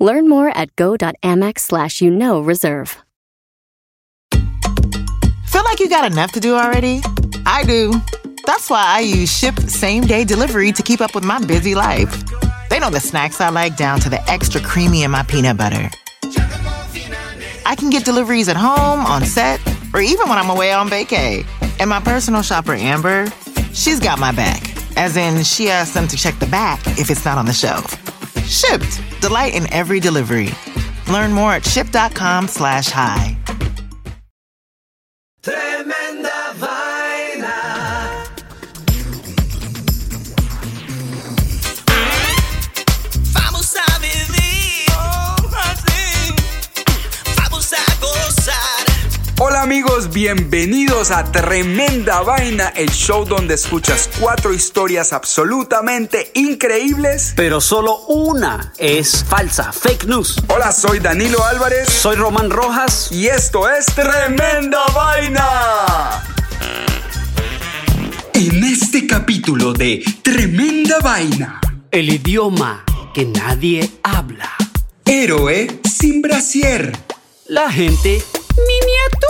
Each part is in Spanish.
Learn more at go.amex slash you know reserve. Feel like you got enough to do already? I do. That's why I use Ship Same Day Delivery to keep up with my busy life. They know the snacks I like down to the extra creamy in my peanut butter. I can get deliveries at home, on set, or even when I'm away on vacay. And my personal shopper, Amber, she's got my back. As in, she asks them to check the back if it's not on the shelf. Shipped. Delight in every delivery. Learn more at ship.com slash hi. Hola amigos, bienvenidos a Tremenda Vaina, el show donde escuchas cuatro historias absolutamente increíbles. Pero solo una es falsa, fake news. Hola, soy Danilo Álvarez Soy Román Rojas. y esto es Tremenda Vaina. En este capítulo de Tremenda Vaina, El idioma que nadie habla. héroe sin brasier, La gente miniatura.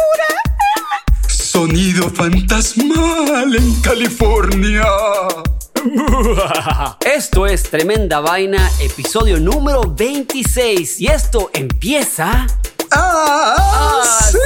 Sonido fantasmal en California. Esto es Tremenda Vaina, episodio número 26. Y esto empieza... ¡Ah, sí!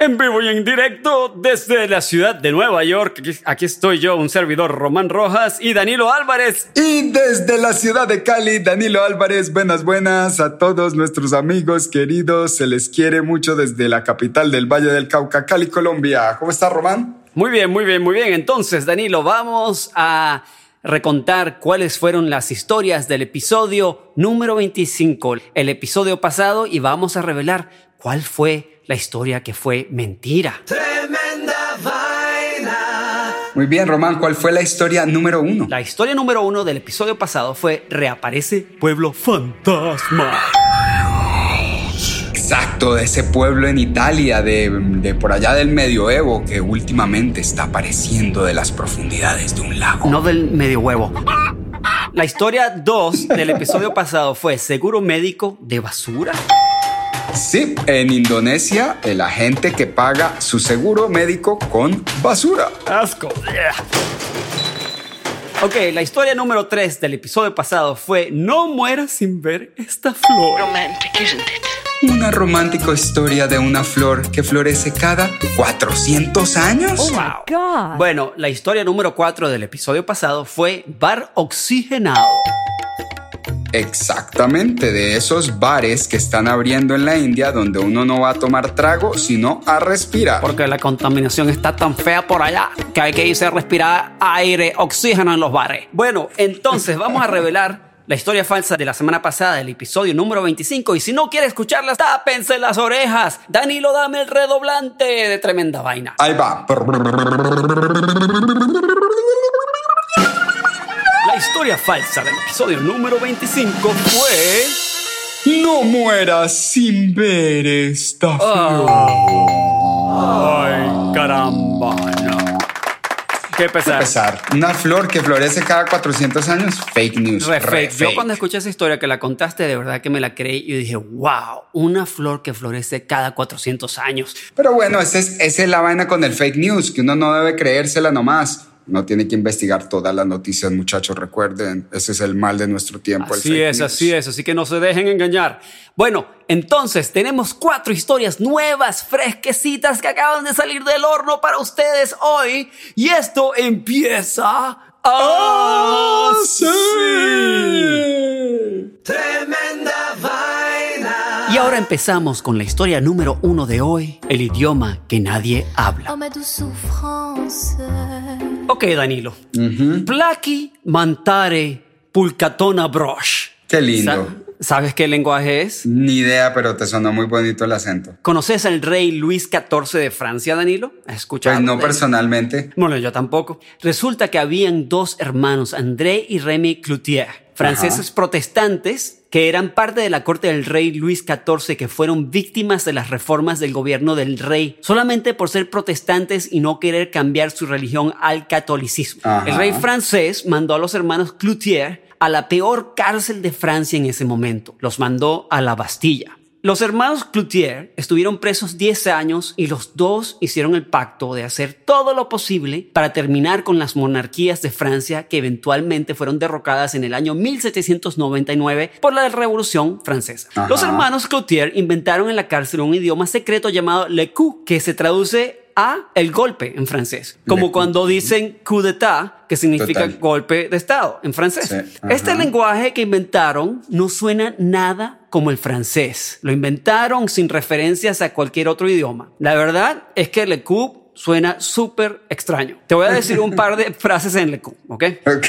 En vivo y en directo desde la ciudad de Nueva York. Aquí, estoy yo, un servidor Román Rojas y Danilo Álvarez. Y desde la ciudad de Cali, Danilo Álvarez, buenas, buenas a todos nuestros amigos queridos. Se les quiere mucho desde la capital del Valle del Cauca, Cali, Colombia. ¿Cómo está, Román? Muy bien, muy bien, muy bien. Entonces, Danilo, vamos a recontar cuáles fueron las historias del episodio número 25, el episodio pasado, y vamos a revelar cuál fue la historia que fue mentira. Tremenda vaina. Muy bien, Román, ¿cuál fue la historia número uno? La historia número uno del episodio pasado fue Reaparece Pueblo Fantasma. Exacto, de ese pueblo en Italia, de, de por allá del medioevo, que últimamente está apareciendo de las profundidades de un lago. No del medio huevo. La historia 2 del episodio pasado fue Seguro Médico de Basura. Sí, en Indonesia, el agente que paga su seguro médico con basura. Asco. Ok, la historia número 3 del episodio pasado fue No mueras sin ver esta flor. Una romántica historia de una flor que florece cada 400 años. Wow. Bueno, la historia número 4 del episodio pasado fue Bar Oxigenado. Exactamente, de esos bares que están abriendo en la India donde uno no va a tomar trago, sino a respirar. Porque la contaminación está tan fea por allá que hay que irse a respirar aire, oxígeno en los bares. Bueno, entonces vamos a revelar la historia falsa de la semana pasada, del episodio número 25. Y si no quiere escucharla, tápense las orejas. Danilo, dame el redoblante de tremenda vaina. Ahí va. Historia falsa del episodio número 25 fue... No mueras sin ver esta flor. Ay, caramba, no. Qué pesar. Pesar. Una flor que florece cada 400 años, fake news. Re re fake. Yo fake. cuando escuché esa historia que la contaste, de verdad que me la creí y dije, wow, una flor que florece cada 400 años. Pero bueno, esa es, esa es la vaina con el fake news, que uno no debe creérsela nomás. No tiene que investigar todas las noticias, muchachos. Recuerden, ese es el mal de nuestro tiempo. el Así es, news. así es, así que no se dejen engañar. Bueno, entonces tenemos cuatro historias nuevas, fresquecitas que acaban de salir del horno para ustedes hoy. Y esto empieza ¡Ah, así. Tremenda vaina. Y ahora empezamos con la historia número uno de hoy, el idioma que nadie habla. Oh Ok, Danilo. Plaki mantare pulcatona brosh. Qué lindo. Sa- ¿Sabes qué lenguaje es? Ni idea, pero te sonó muy bonito el acento. ¿Conoces al rey Luis XIV de Francia, Danilo? ¿Has escuchado? Pues no personalmente. Bueno, yo tampoco. Resulta que habían dos hermanos, André y Rémy Cloutier, franceses protestantes que eran parte de la corte del rey Luis XIV que fueron víctimas de las reformas del gobierno del rey solamente por ser protestantes y no querer cambiar su religión al catolicismo. Ajá. El rey francés mandó a los hermanos Cloutier a la peor cárcel de Francia en ese momento. Los mandó a la Bastilla. Los hermanos Cloutier estuvieron presos 10 años y los dos hicieron el pacto de hacer todo lo posible para terminar con las monarquías de Francia que eventualmente fueron derrocadas en el año 1799 por la Revolución Francesa. Ajá. Los hermanos Cloutier inventaron en la cárcel un idioma secreto llamado le coup, que se traduce a el golpe en francés, como cuando dicen coup d'état, que significa Total. golpe de estado en francés. Sí, Este lenguaje que inventaron no suena nada como el francés. Lo inventaron sin referencias a cualquier otro idioma. La verdad es que le coup suena súper extraño. Te voy a decir un par de frases en le coup, ¿ok? Ok.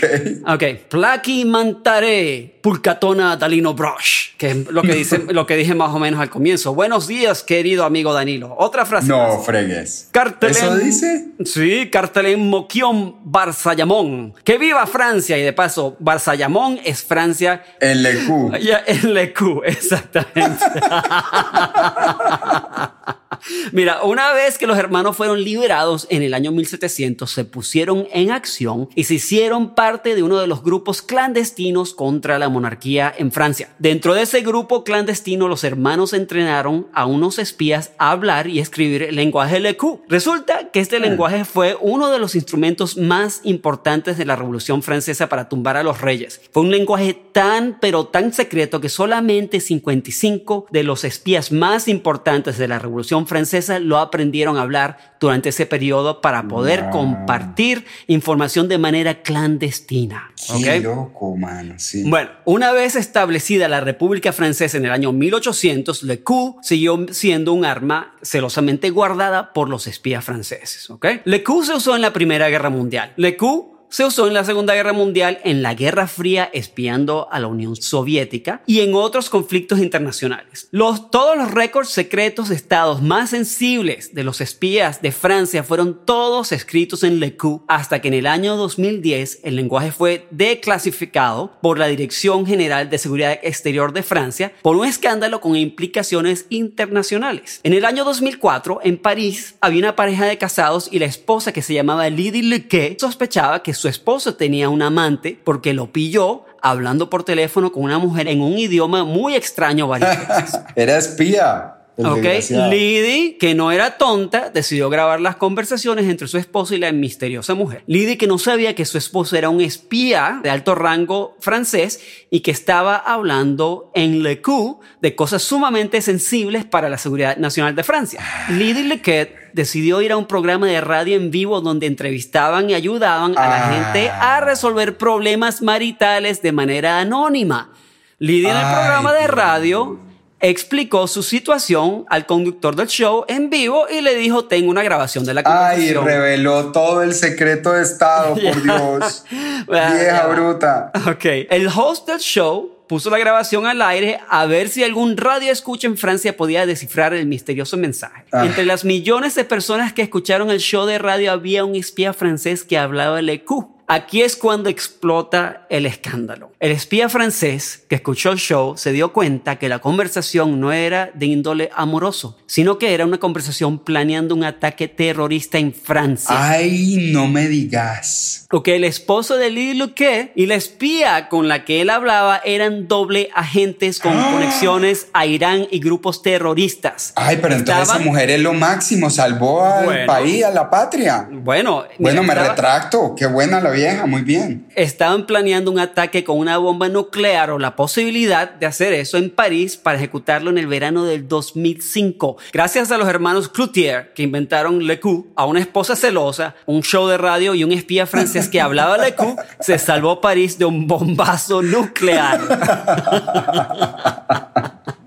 Ok, plaki mantare pulcatona dalino brosh, que es lo que, dice, lo que dije más o menos al comienzo. Buenos días, querido amigo Danilo. Otra frase. No más. fregues. Cartelén. ¿Eso dice? Sí, Cartelén Moquión Barzayamón. Que viva Francia y de paso, Barzayamón es Francia. El Lecu. Ya, en Lecu, exactamente. Mira, una vez que los hermanos fueron liberados en el año 1700, se pusieron en acción y se hicieron parte de uno de los grupos clandestinos contra la monarquía en Francia. Dentro de ese grupo clandestino, los hermanos entrenaron a unos espías a hablar y escribir el lenguaje Lecu. Resulta que este lenguaje fue uno de los instrumentos más importantes de la Revolución Francesa para tumbar a los reyes. Fue un lenguaje tan, pero tan secreto que solamente 55 de los espías más importantes de la Revolución Francesa lo aprendieron a hablar durante ese periodo para poder Wow. compartir información de manera clandestina. Qué ¿ok? loco, mano. Sí. Bueno, una vez establecida la República Francesa en el año 1800, le coup siguió siendo un arma celosamente guardada por los espías franceses. ¿ok? Le coup se usó en la Primera Guerra Mundial. Le coup se usó en la Segunda Guerra Mundial, en la Guerra Fría espiando a la Unión Soviética y en otros conflictos internacionales. Todos los récords secretos de estados más sensibles de los espías de Francia fueron todos escritos en Le Coup hasta que en el año 2010 el lenguaje fue declasificado por la Dirección General de Seguridad Exterior de Francia por un escándalo con implicaciones internacionales. En el año 2004, en París, había una pareja de casados y la esposa que se llamaba Lydie Lequet sospechaba que su esposo tenía un amante porque lo pilló hablando por teléfono con una mujer en un idioma muy extraño varias veces. Era espía. Ok. Liddy, que no era tonta, decidió grabar las conversaciones entre su esposo y la misteriosa mujer. Liddy, que no sabía que su esposo era un espía de alto rango francés y que estaba hablando en Le Coup de cosas sumamente sensibles para la seguridad nacional de Francia. Liddy Lequet decidió ir a un programa de radio en vivo donde entrevistaban y ayudaban a la Ah. gente a resolver problemas maritales de manera anónima. Liddy en el programa de radio explicó su situación al conductor del show en vivo y le dijo, tengo una grabación de la Ay, conversación. reveló todo el secreto de Estado, por Dios. Vieja bruta. Ok. El host del show puso la grabación al aire a ver si algún radio escucha en Francia podía descifrar el misterioso mensaje. Ah. Entre las millones de personas que escucharon el show de radio había un espía francés que hablaba le coup. Aquí es cuando explota el escándalo. El espía francés que escuchó el show se dio cuenta que la conversación no era de índole amoroso, sino que era una conversación planeando un ataque terrorista en Francia. Ay, no me digas. Porque el esposo de Lily Luque y la espía con la que él hablaba eran doble agentes con ¡Ah! conexiones a Irán y grupos terroristas. Ay, pero entonces esa mujer es lo máximo, salvó al Bueno. país, a la patria. Bueno, Bueno, me estaba- retracto. Qué buena la vieja, muy bien. Estaban planeando un ataque con una bomba nuclear o la posibilidad de hacer eso en París para ejecutarlo en el verano del 2005. Gracias a los hermanos Cloutier que inventaron Le Coup, a una esposa celosa, un show de radio y un espía francés que hablaba Le Coup, se salvó París de un bombazo nuclear.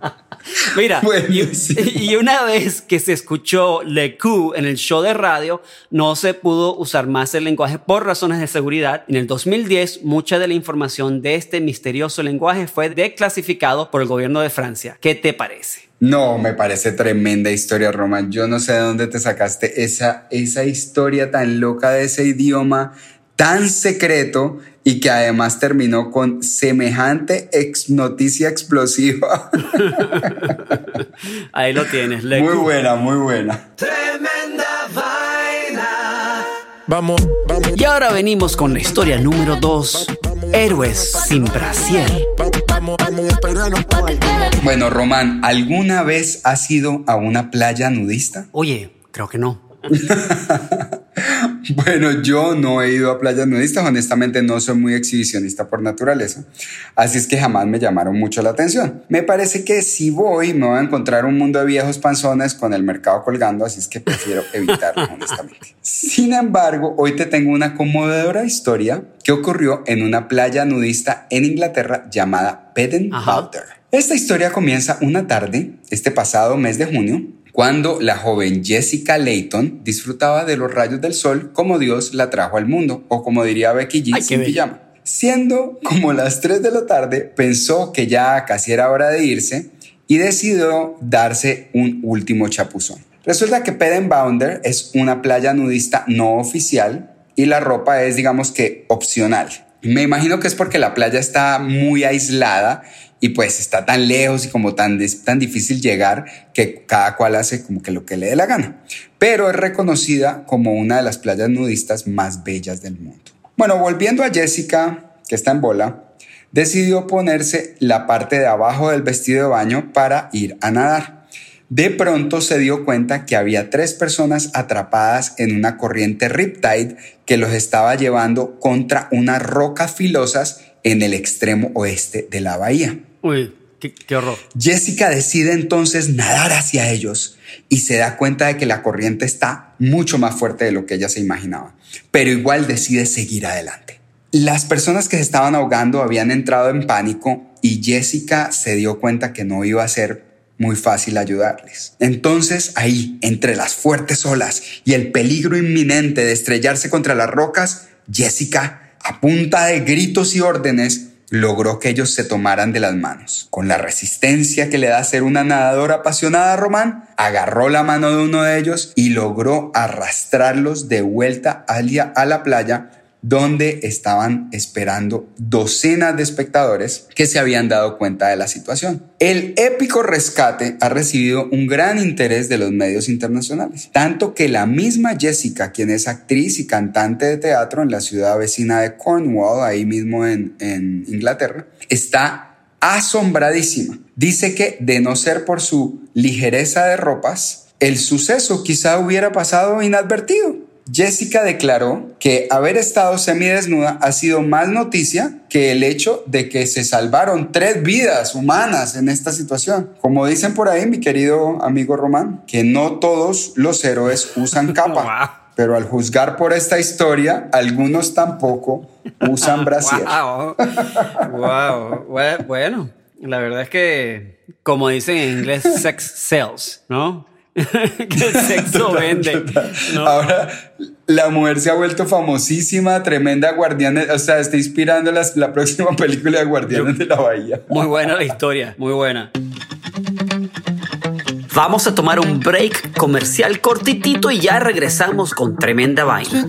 Mira, y, y una vez que se escuchó Le Coup en el show de radio, no se pudo usar más el lenguaje por razones de seguridad. En el 2010, mucha de la información de este misterioso lenguaje fue declasificado por el gobierno de Francia. ¿Qué te parece? No, me parece tremenda historia, Román. Yo no sé de dónde te sacaste esa, esa historia tan loca de ese idioma tan secreto y que además terminó con semejante ex noticia explosiva. Ahí lo tienes, Le muy buena, muy buena. Tremenda vaina. Vamos, vamos, Y ahora venimos con la historia número 2. Héroes sin brasier. Bueno, Román, ¿alguna vez has ido a una playa nudista? Oye, creo que no. Bueno, yo no he ido a playas nudistas, honestamente no soy muy exhibicionista por naturaleza, así es que jamás me llamaron mucho la atención. Me parece que si voy me voy a encontrar un mundo de viejos panzones con el mercado colgando, así es que prefiero evitarlo, honestamente. Sin embargo, hoy te tengo una conmovedora historia que ocurrió en una playa nudista en Inglaterra llamada Peden Ajá. Powder. Esta historia comienza una tarde, este pasado mes de junio, cuando la joven Jessica Layton disfrutaba de los rayos del sol como Dios la trajo al mundo, o como diría Becky G Ay, sin pijama. Siendo como las 3 de la tarde, pensó que ya casi era hora de irse y decidió darse un último chapuzón. Resulta que Pedenbounder es una playa nudista no oficial y la ropa es, digamos que, opcional. Me imagino que es porque la playa está muy aislada y pues está tan lejos y como tan, tan difícil llegar que cada cual hace como que lo que le dé la gana. Pero es reconocida como una de las playas nudistas más bellas del mundo. Bueno, volviendo a Jessica, que está en bola, decidió ponerse la parte de abajo del vestido de baño para ir a nadar. De pronto se dio cuenta que había tres personas atrapadas en una corriente riptide que los estaba llevando contra unas rocas filosas en el extremo oeste de la bahía. Uy, qué, qué horror. Jessica decide entonces nadar hacia ellos y se da cuenta de que la corriente está mucho más fuerte de lo que ella se imaginaba, pero igual decide seguir adelante. Las personas que se estaban ahogando habían entrado en pánico y Jessica se dio cuenta que no iba a ser muy fácil ayudarles. Entonces ahí, entre las fuertes olas y el peligro inminente de estrellarse contra las rocas, Jessica, a punta de gritos y órdenes, logró que ellos se tomaran de las manos. Con la resistencia que le da ser una nadadora apasionada, Román agarró la mano de uno de ellos y logró arrastrarlos de vuelta a la playa donde estaban esperando docenas de espectadores que se habían dado cuenta de la situación. El épico rescate ha recibido un gran interés de los medios internacionales, tanto que la misma Jessica, quien es actriz y cantante de teatro en la ciudad vecina de Cornwall, ahí mismo en, en Inglaterra, está asombradísima. Dice que de no ser por su ligereza de ropas, el suceso quizá hubiera pasado inadvertido. Jessica declaró que haber estado semidesnuda ha sido más noticia que el hecho de que se salvaron tres vidas humanas en esta situación. Como dicen por ahí, mi querido amigo Román, que no todos los héroes usan capa. Pero al juzgar por esta historia, algunos tampoco usan brasier. Wow. wow. Bue- Bueno, la verdad es que, como dicen en inglés, sex sells, ¿no? que el sexo vende. ¿no? Ahora la mujer se ha vuelto famosísima, tremenda guardiana, o sea, está inspirando las- la próxima película de Guardianes de la Bahía. Muy buena la historia, muy buena. Vamos a tomar un break comercial cortitito y ya regresamos con tremenda vaina.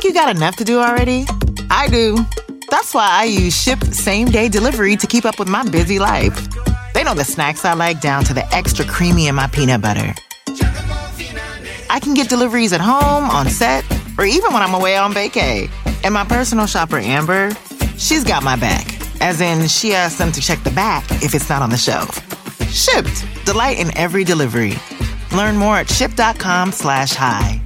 Like you got enough to do already? I do. That's why I use Ship Same Day Delivery to keep up with my busy life. They know the snacks I like down to the extra creamy in my peanut butter. I can get deliveries at home, on set, or even when I'm away on vacay. And my personal shopper, Amber, she's got my back. As in, she asks them to check the back if it's not on the shelf. Shipped. Delight in every delivery. Learn more at ship.com slash hi.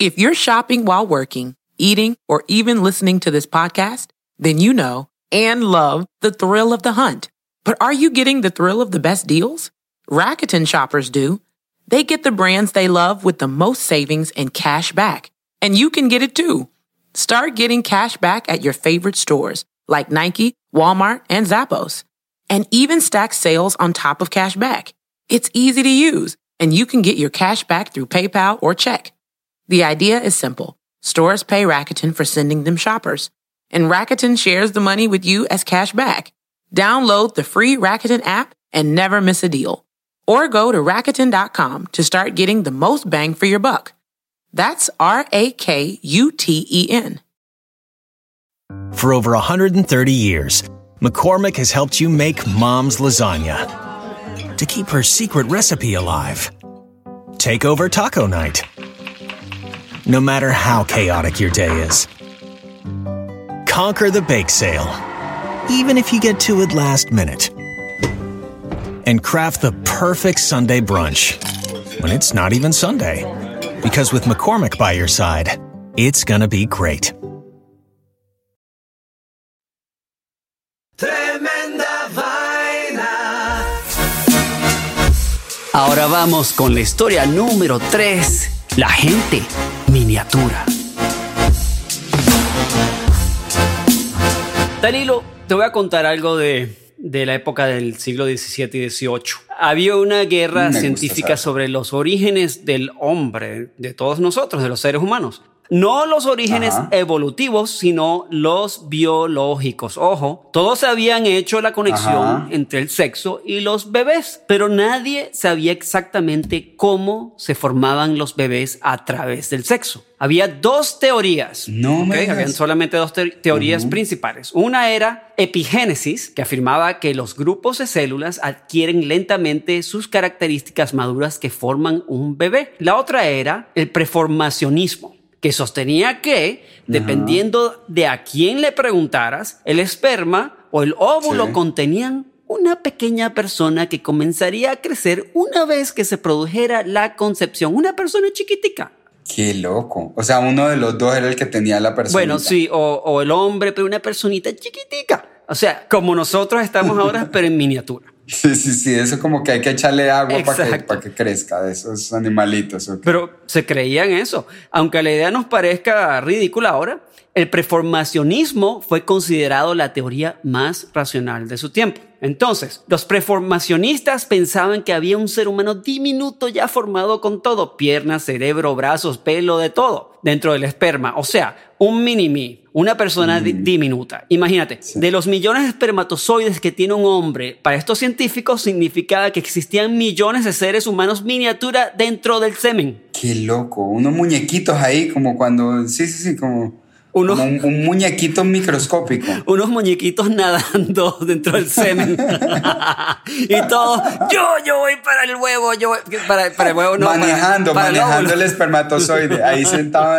If you're shopping while working, eating, or even listening to this podcast, then you know and love the thrill of the hunt. But are you getting the thrill of the best deals? Rakuten shoppers do. They get the brands they love with the most savings and cash back. And you can get it too. Start getting cash back at your favorite stores like Nike, Walmart, and Zappos. And even stack sales on top of cash back. It's easy to use, and you can get your cash back through PayPal or check. The idea is simple. Stores pay Rakuten for sending them shoppers, and Rakuten shares the money with you as cash back. Download the free Rakuten app and never miss a deal. Or go to Rakuten.com to start getting the most bang for your buck. That's R A K U T E N. For over 130 years, McCormick has helped you make mom's lasagna to keep her secret recipe alive. Take over taco night. No matter how chaotic your day is, conquer the bake sale, even if you get to it last minute. And craft the perfect Sunday brunch when it's not even Sunday. Because with McCormick by your side, it's gonna be great. Tremenda vaina. Ahora vamos con la historia número 3, la gente miniatura. Danilo, te voy a contar algo de, de la época del siglo XVII y XVIII. Había una guerra Me científica sobre los orígenes del hombre, de todos nosotros, de los seres humanos. No los orígenes Ajá. evolutivos, sino los biológicos. Ojo, todos habían hecho la conexión Ajá. entre el sexo y los bebés, pero nadie sabía exactamente cómo se formaban los bebés a través del sexo. Había dos teorías. No me ¿ok? digas. Habían solamente dos te- teorías principales. Una era epigénesis, que afirmaba que los grupos de células adquieren lentamente sus características maduras que forman un bebé. La otra era el preformacionismo, que sostenía que, dependiendo de a quién le preguntaras, el esperma o el óvulo Sí. contenían una pequeña persona que comenzaría a crecer una vez que se produjera la concepción, una persona chiquitica. Qué loco. O sea, uno de los dos era el que tenía la persona. Bueno, sí, o, o el hombre, pero una personita chiquitica. O sea, como nosotros estamos ahora, pero en miniatura. Sí, sí, sí. Eso como que hay que echarle agua para que, Exacto. pa' que crezca de esos animalitos. Pero se creía en eso. Aunque la idea nos parezca ridícula ahora, el preformacionismo fue considerado la teoría más racional de su tiempo. Entonces, los preformacionistas pensaban que había un ser humano diminuto ya formado con todo, piernas, cerebro, brazos, pelo, de todo, dentro del esperma. O sea, un mini-me, una persona di- diminuta. Imagínate, de los millones de espermatozoides que tiene un hombre, para estos científicos significaba que existían millones de seres humanos miniatura dentro del semen. Qué loco. Unos muñequitos ahí, como cuando. Sí, sí, sí, como. Uno- como un, un muñequito microscópico. unos muñequitos nadando dentro del semen. y todos, yo, yo voy para el huevo, yo voy para, para el huevo, no. para- manejando, para el manejando el óvulo. espermatozoide. Ahí sentado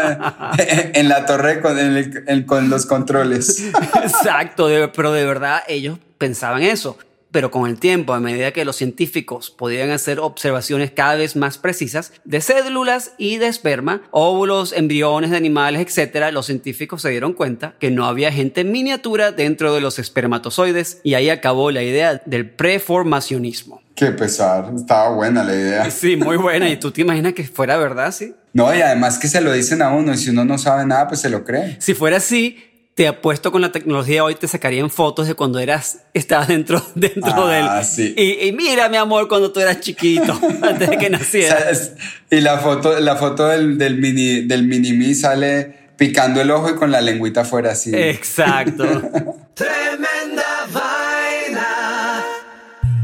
en, en la torre con, el- con los controles. Exacto, de- pero de verdad ellos pensaban eso. Pero con el tiempo, a medida que los científicos podían hacer observaciones cada vez más precisas de células y de esperma, óvulos, embriones de animales, etc., los científicos se dieron cuenta que no había gente en miniatura dentro de los espermatozoides y ahí acabó la idea del preformacionismo. Qué pesar. Estaba buena la idea. Sí, muy buena. ¿Y tú te imaginas que fuera verdad, sí? No, y además que se lo dicen a uno y si uno no sabe nada, pues se lo cree. Si fuera así, te apuesto con la tecnología hoy te sacarían fotos de cuando eras, estabas dentro, dentro Ah, del. sí. Y, y mira, mi amor, cuando tú eras chiquito, antes de que nacieras. y la foto, la foto del, del mini, del mini me sale picando el ojo y con la lengüita afuera así. Exacto. Tremenda vaina.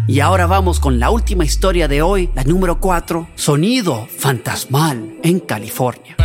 Y ahora vamos con la última historia de hoy, la número 4, Sonido Fantasmal en California.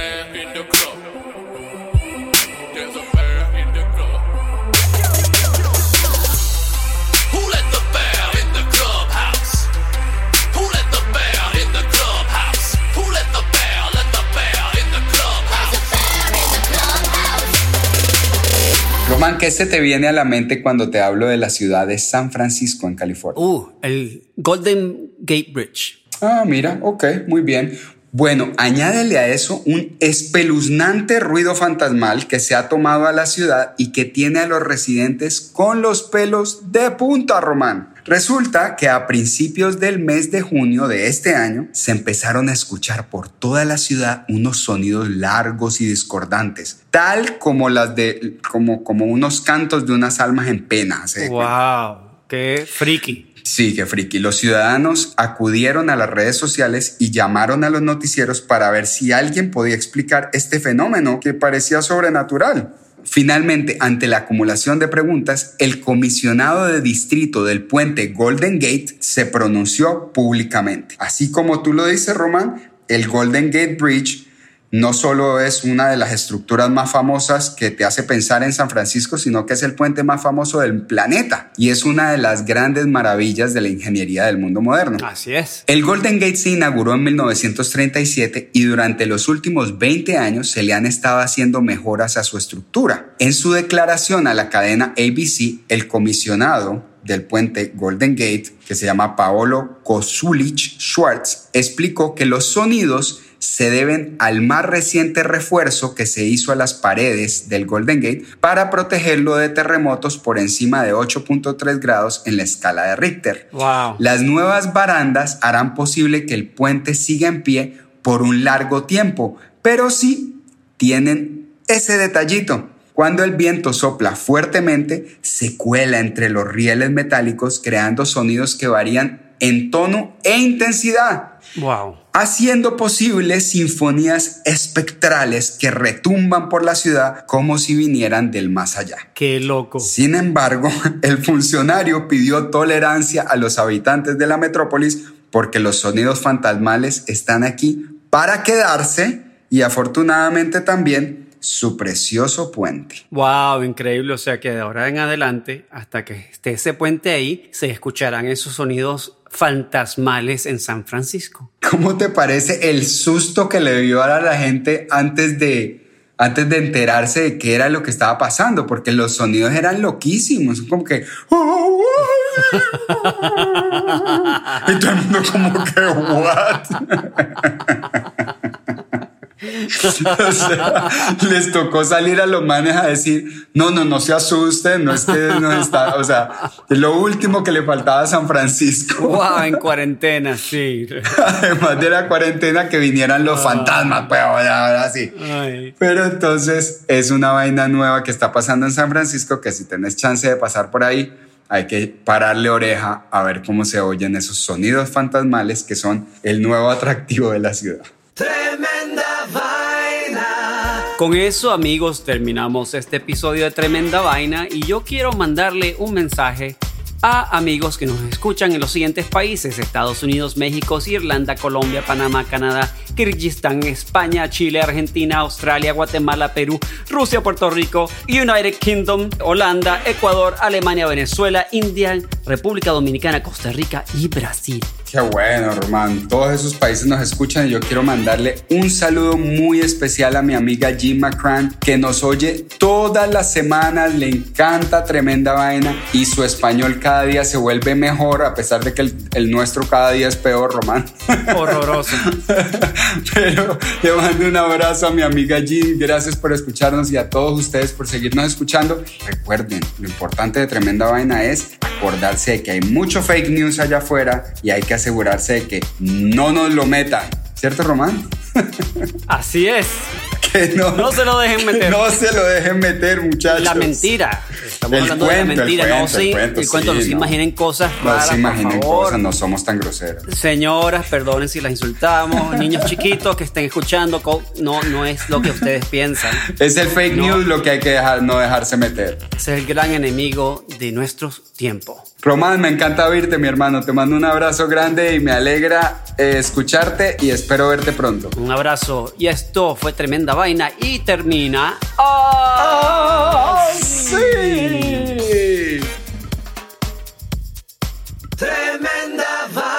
Román, ¿qué se te viene a la mente cuando te hablo de la ciudad de San Francisco en California? Uh, el Golden Gate Bridge. Ah, mira, ok, muy bien. Bueno, añádele a eso un espeluznante ruido fantasmal que se ha tomado a la ciudad y que tiene a los residentes con los pelos de punta, Román. Resulta que a principios del mes de junio de este año se empezaron a escuchar por toda la ciudad unos sonidos largos y discordantes, tal como las de como como unos cantos de unas almas en pena. Wow, qué friki. Sí, qué friki. Los ciudadanos acudieron a las redes sociales y llamaron a los noticieros para ver si alguien podía explicar este fenómeno que parecía sobrenatural. Finalmente, ante la acumulación de preguntas, el comisionado de distrito del puente Golden Gate se pronunció públicamente. Así como tú lo dices, Román, el Golden Gate Bridge no solo es una de las estructuras más famosas que te hace pensar en San Francisco, sino que es el puente más famoso del planeta y es una de las grandes maravillas de la ingeniería del mundo moderno. Así es. El Golden Gate se inauguró en 1937 y durante los últimos 20 años se le han estado haciendo mejoras a su estructura. En su declaración a la cadena ABC, el comisionado del puente Golden Gate, que se llama Paolo Kosulich Schwartz, explicó que los sonidos se deben al más reciente refuerzo que se hizo a las paredes del Golden Gate para protegerlo de terremotos por encima de 8.3 grados en la escala de Richter. Wow. Las nuevas barandas harán posible que el puente siga en pie por un largo tiempo, pero sí tienen ese detallito. Cuando el viento sopla fuertemente, se cuela entre los rieles metálicos creando sonidos que varían en tono e intensidad Wow. haciendo posibles sinfonías espectrales que retumban por la ciudad como si vinieran del más allá. Qué loco. Sin embargo, el funcionario pidió tolerancia a los habitantes de la metrópolis porque los sonidos fantasmales están aquí para quedarse y afortunadamente también su precioso puente. Wow, increíble. O sea que de ahora en adelante, hasta que esté ese puente ahí, se escucharán esos sonidos fantasmales en San Francisco. ¿Cómo te parece el susto que le dio a la gente antes de, antes de enterarse de qué era lo que estaba pasando? Porque los sonidos eran loquísimos, como que... y todo el mundo como que, ¿what? o sea, les tocó salir a los manes a decir, no, no, no se asusten, no es que no está, o sea, es lo último que le faltaba a San Francisco. Wow, en cuarentena, sí. Además de la cuarentena, que vinieran los fantasmas, pues ahora, ahora sí. Ay. Pero entonces es una vaina nueva que está pasando en San Francisco, que si tenés chance de pasar por ahí, hay que pararle oreja a ver cómo se oyen esos sonidos fantasmales que son el nuevo atractivo de la ciudad. Tremenda. Con eso, amigos, terminamos este episodio de Tremenda Vaina y yo quiero mandarle un mensaje a amigos que nos escuchan en los siguientes países: Estados Unidos, México, Irlanda, Colombia, Panamá, Canadá, Kirguistán, España, Chile, Argentina, Australia, Guatemala, Perú, Rusia, Puerto Rico, United Kingdom, Holanda, Ecuador, Alemania, Venezuela, India, República Dominicana, Costa Rica y Brasil. Qué bueno, Román. Todos esos países nos escuchan y yo quiero mandarle un saludo muy especial a mi amiga Jim McCran, que nos oye todas las semanas, le encanta tremenda vaina y su español cada día se vuelve mejor, a pesar de que el, el nuestro cada día es peor, Román. Horroroso. Pero le mando un abrazo a mi amiga Jim. Gracias por escucharnos y a todos ustedes por seguirnos escuchando. Recuerden, lo importante de Tremenda Vaina es acordarse de que hay mucho fake news allá afuera y hay que asegurarse de que no nos lo metan. ¿Cierto, Román? Así es. Que no, No se lo dejen meter. No se lo dejen meter, muchachos. La mentira. Estamos El hablando cuento, de la mentira. el no cuento, se, el cuento, el cuento, sí, no se no. imaginen cosas No raras, se imaginen por favor. cosas, no somos tan groseros. Señoras, perdonen si las insultamos. Niños chiquitos que estén escuchando, no, no es lo que ustedes piensan. Es el fake No. news lo que hay que dejar, no dejarse meter. Ese es el gran enemigo de nuestros tiempos. Román, me encanta oírte, mi hermano. Te mando un abrazo grande y me alegra eh, escucharte y espero verte pronto. Un abrazo. Y esto fue tremenda vaina y termina. ¡Ah! sí! Tremenda vaina.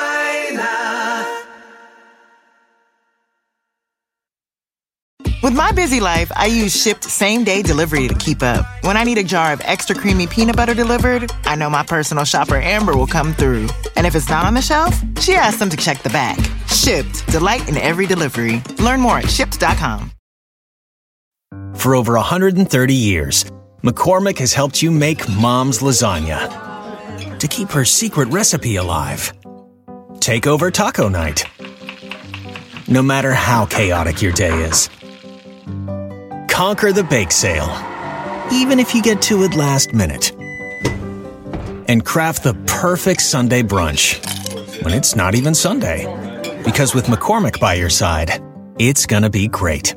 With my busy life, I use shipped same day delivery to keep up. When I need a jar of extra creamy peanut butter delivered, I know my personal shopper Amber will come through. And if it's not on the shelf, she asks them to check the back. Shipped, delight in every delivery. Learn more at shipped.com. For over 130 years, McCormick has helped you make mom's lasagna to keep her secret recipe alive. Take over taco night. No matter how chaotic your day is, conquer the bake sale, even if you get to it last minute. And craft the perfect Sunday brunch when it's not even Sunday. Because with McCormick by your side, it's gonna be great.